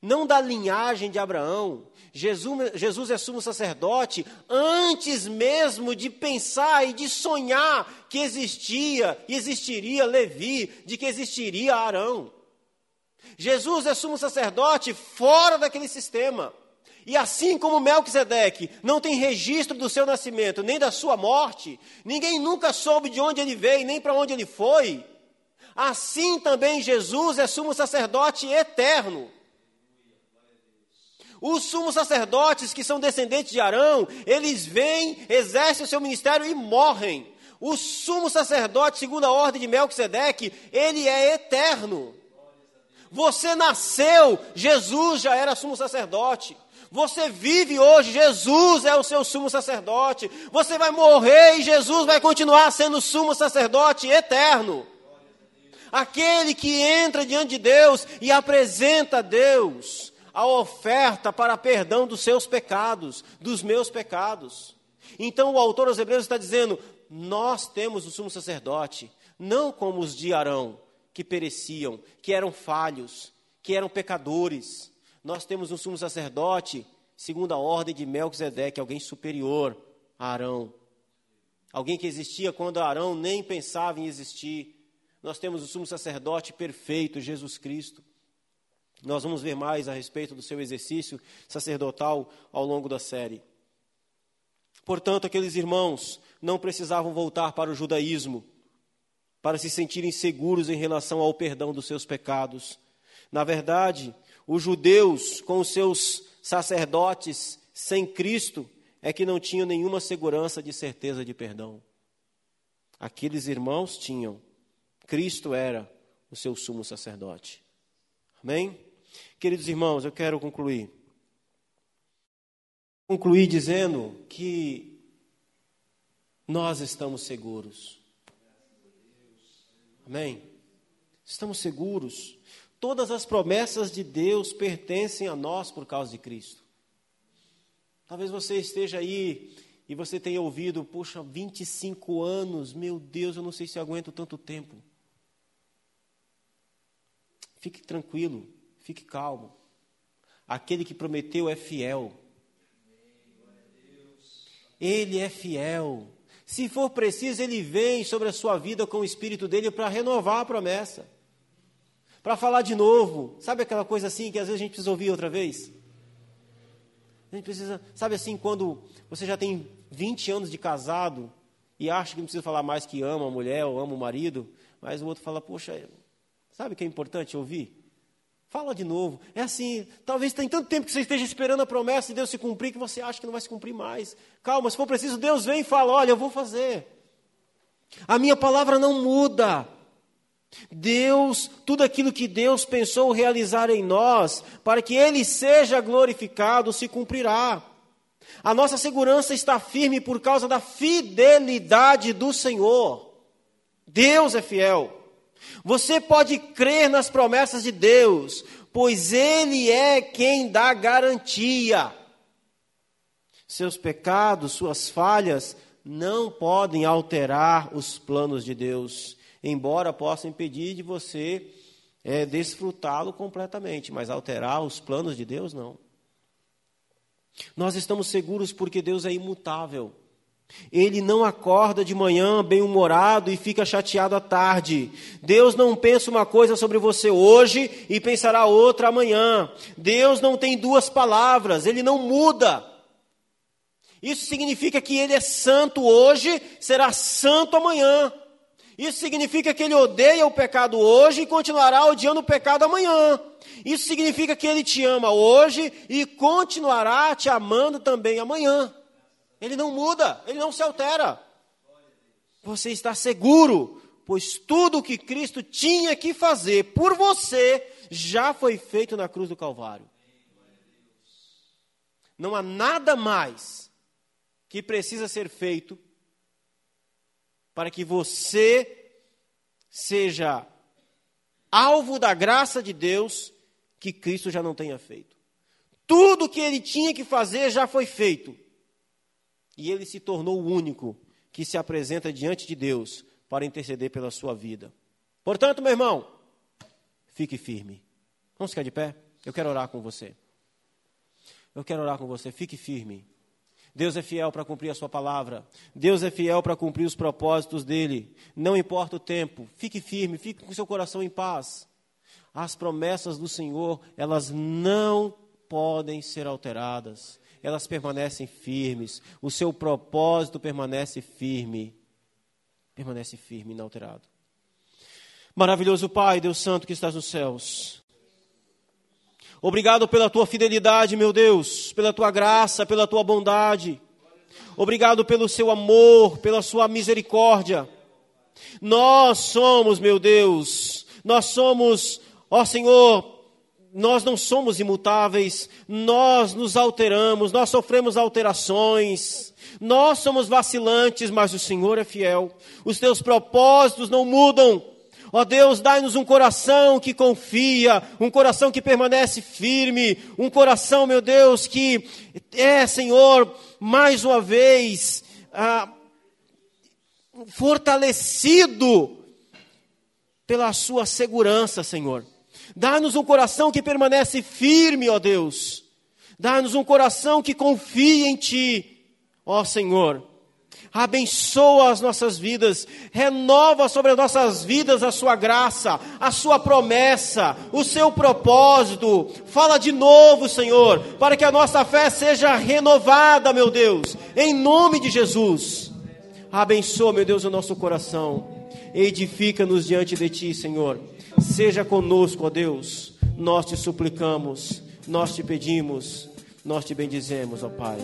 não da linhagem de Abraão. Jesus, Jesus é sumo sacerdote antes mesmo de pensar e de sonhar que existia e existiria Levi, de que existiria Arão. Jesus é sumo sacerdote fora daquele sistema. E assim como Melquisedeque não tem registro do seu nascimento, nem da sua morte, ninguém nunca soube de onde ele veio, nem para onde ele foi, assim também Jesus é sumo sacerdote eterno. Os sumos sacerdotes que são descendentes de Arão, eles vêm, exercem o seu ministério e morrem. O sumo sacerdote, segundo a ordem de Melquisedeque, ele é eterno. Você nasceu, Jesus já era sumo sacerdote. Você vive hoje, Jesus é o seu sumo sacerdote. Você vai morrer e Jesus vai continuar sendo sumo sacerdote eterno. Aquele que entra diante de Deus e apresenta a Deus a oferta para perdão dos seus pecados, dos meus pecados. Então o autor aos Hebreus está dizendo: nós temos o sumo sacerdote, não como os de Arão, que pereciam, que eram falhos, que eram pecadores. Nós temos um sumo sacerdote, segundo a ordem de Melquisedeque, alguém superior a Arão. Alguém que existia quando Arão nem pensava em existir. Nós temos o sumo sacerdote perfeito, Jesus Cristo. Nós vamos ver mais a respeito do seu exercício sacerdotal ao longo da série. Portanto, aqueles irmãos não precisavam voltar para o judaísmo para se sentirem seguros em relação ao perdão dos seus pecados. Na verdade, os judeus, com os seus sacerdotes sem Cristo, é que não tinham nenhuma segurança de certeza de perdão. Aqueles irmãos tinham. Cristo era o seu sumo sacerdote. Amém? Queridos irmãos, eu quero concluir. Concluir dizendo que nós estamos seguros. Amém? Estamos seguros. Todas as promessas de Deus pertencem a nós por causa de Cristo. Talvez você esteja aí e você tenha ouvido, puxa, 25 anos, meu Deus, eu não sei se aguento tanto tempo. Fique tranquilo, fique calmo. Aquele que prometeu é fiel. Ele é fiel. Se for preciso, ele vem sobre a sua vida com o espírito dele para renovar a promessa. Para falar de novo. Sabe aquela coisa assim que às vezes a gente precisa ouvir outra vez? A gente precisa, sabe assim, quando você já tem 20 anos de casado e acha que não precisa falar mais que ama a mulher ou ama o marido, mas o outro fala, poxa, sabe o que é importante ouvir? Fala de novo. É assim, talvez tem tanto tempo que você esteja esperando a promessa de Deus se cumprir que você acha que não vai se cumprir mais. Calma, se for preciso, Deus vem e fala: Olha, eu vou fazer. A minha palavra não muda. Deus, tudo aquilo que Deus pensou realizar em nós, para que Ele seja glorificado, se cumprirá. A nossa segurança está firme por causa da fidelidade do Senhor. Deus é fiel. Você pode crer nas promessas de Deus, pois Ele é quem dá garantia. Seus pecados, suas falhas, não podem alterar os planos de Deus, embora possam impedir de você é, desfrutá-lo completamente, mas alterar os planos de Deus, não. Nós estamos seguros porque Deus é imutável. Ele não acorda de manhã bem-humorado e fica chateado à tarde. Deus não pensa uma coisa sobre você hoje e pensará outra amanhã. Deus não tem duas palavras, ele não muda. Isso significa que ele é santo hoje, será santo amanhã. Isso significa que ele odeia o pecado hoje e continuará odiando o pecado amanhã. Isso significa que ele te ama hoje e continuará te amando também amanhã. Ele não muda, ele não se altera. Você está seguro, pois tudo o que Cristo tinha que fazer por você já foi feito na cruz do Calvário. Não há nada mais que precisa ser feito para que você seja alvo da graça de Deus que Cristo já não tenha feito. Tudo que ele tinha que fazer já foi feito. E ele se tornou o único que se apresenta diante de Deus para interceder pela sua vida. Portanto, meu irmão, fique firme. Vamos ficar de pé? Eu quero orar com você. Eu quero orar com você. Fique firme. Deus é fiel para cumprir a sua palavra. Deus é fiel para cumprir os propósitos dele. Não importa o tempo. Fique firme, fique com seu coração em paz. As promessas do Senhor, elas não podem ser alteradas elas permanecem firmes. O seu propósito permanece firme. Permanece firme, inalterado. Maravilhoso Pai, Deus Santo que estás nos céus. Obrigado pela tua fidelidade, meu Deus, pela tua graça, pela tua bondade. Obrigado pelo seu amor, pela sua misericórdia. Nós somos, meu Deus, nós somos, ó Senhor, nós não somos imutáveis, nós nos alteramos, nós sofremos alterações, nós somos vacilantes, mas o Senhor é fiel. Os teus propósitos não mudam. Ó Deus, dai-nos um coração que confia, um coração que permanece firme, um coração, meu Deus, que é, Senhor, mais uma vez, ah, fortalecido pela Sua segurança, Senhor. Dá-nos um coração que permanece firme, ó Deus. Dá-nos um coração que confia em Ti, ó Senhor. Abençoa as nossas vidas, renova sobre as nossas vidas a Sua graça, a Sua promessa, o Seu propósito. Fala de novo, Senhor, para que a nossa fé seja renovada, meu Deus, em nome de Jesus. Abençoa, meu Deus, o nosso coração. Edifica-nos diante de Ti, Senhor. Seja conosco, ó Deus. Nós te suplicamos, nós te pedimos, nós te bendizemos, ó Pai.